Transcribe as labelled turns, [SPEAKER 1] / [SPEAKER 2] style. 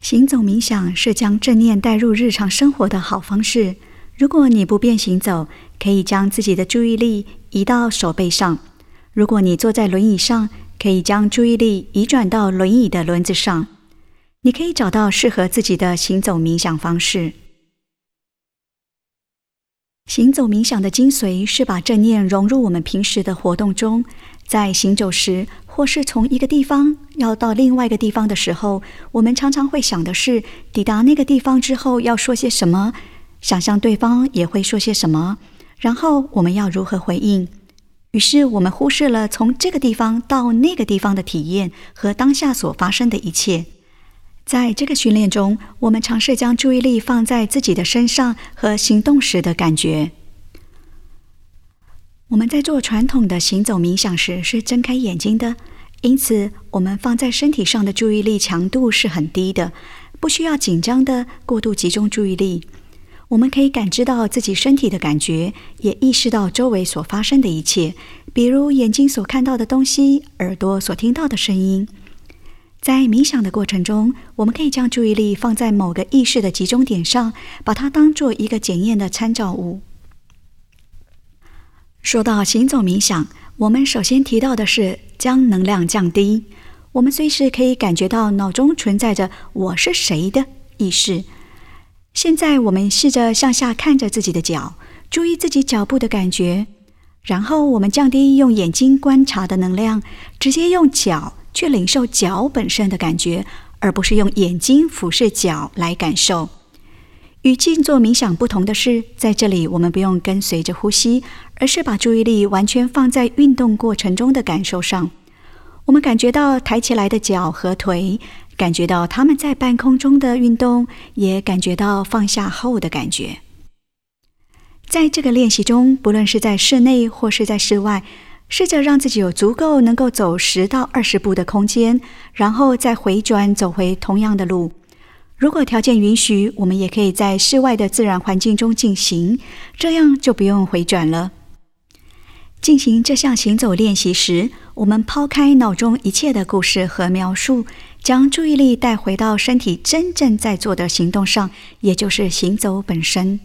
[SPEAKER 1] 行走冥想是将正念带入日常生活的好方式。如果你不便行走，可以将自己的注意力移到手背上；如果你坐在轮椅上，可以将注意力移转到轮椅的轮子上。你可以找到适合自己的行走冥想方式。行走冥想的精髓是把正念融入我们平时的活动中，在行走时，或是从一个地方要到另外一个地方的时候，我们常常会想的是抵达那个地方之后要说些什么，想象对方也会说些什么，然后我们要如何回应。于是我们忽视了从这个地方到那个地方的体验和当下所发生的一切。在这个训练中，我们尝试将注意力放在自己的身上和行动时的感觉。我们在做传统的行走冥想时是睁开眼睛的，因此我们放在身体上的注意力强度是很低的，不需要紧张的过度集中注意力。我们可以感知到自己身体的感觉，也意识到周围所发生的一切，比如眼睛所看到的东西，耳朵所听到的声音。在冥想的过程中，我们可以将注意力放在某个意识的集中点上，把它当做一个检验的参照物。说到行走冥想，我们首先提到的是将能量降低。我们随时可以感觉到脑中存在着“我是谁”的意识。现在，我们试着向下看着自己的脚，注意自己脚步的感觉，然后我们降低用眼睛观察的能量，直接用脚。去领受脚本身的感觉，而不是用眼睛俯视脚来感受。与静坐冥想不同的是，在这里我们不用跟随着呼吸，而是把注意力完全放在运动过程中的感受上。我们感觉到抬起来的脚和腿，感觉到它们在半空中的运动，也感觉到放下后的感觉。在这个练习中，不论是在室内或是在室外。试着让自己有足够能够走十到二十步的空间，然后再回转走回同样的路。如果条件允许，我们也可以在室外的自然环境中进行，这样就不用回转了。进行这项行走练习时，我们抛开脑中一切的故事和描述，将注意力带回到身体真正在做的行动上，也就是行走本身。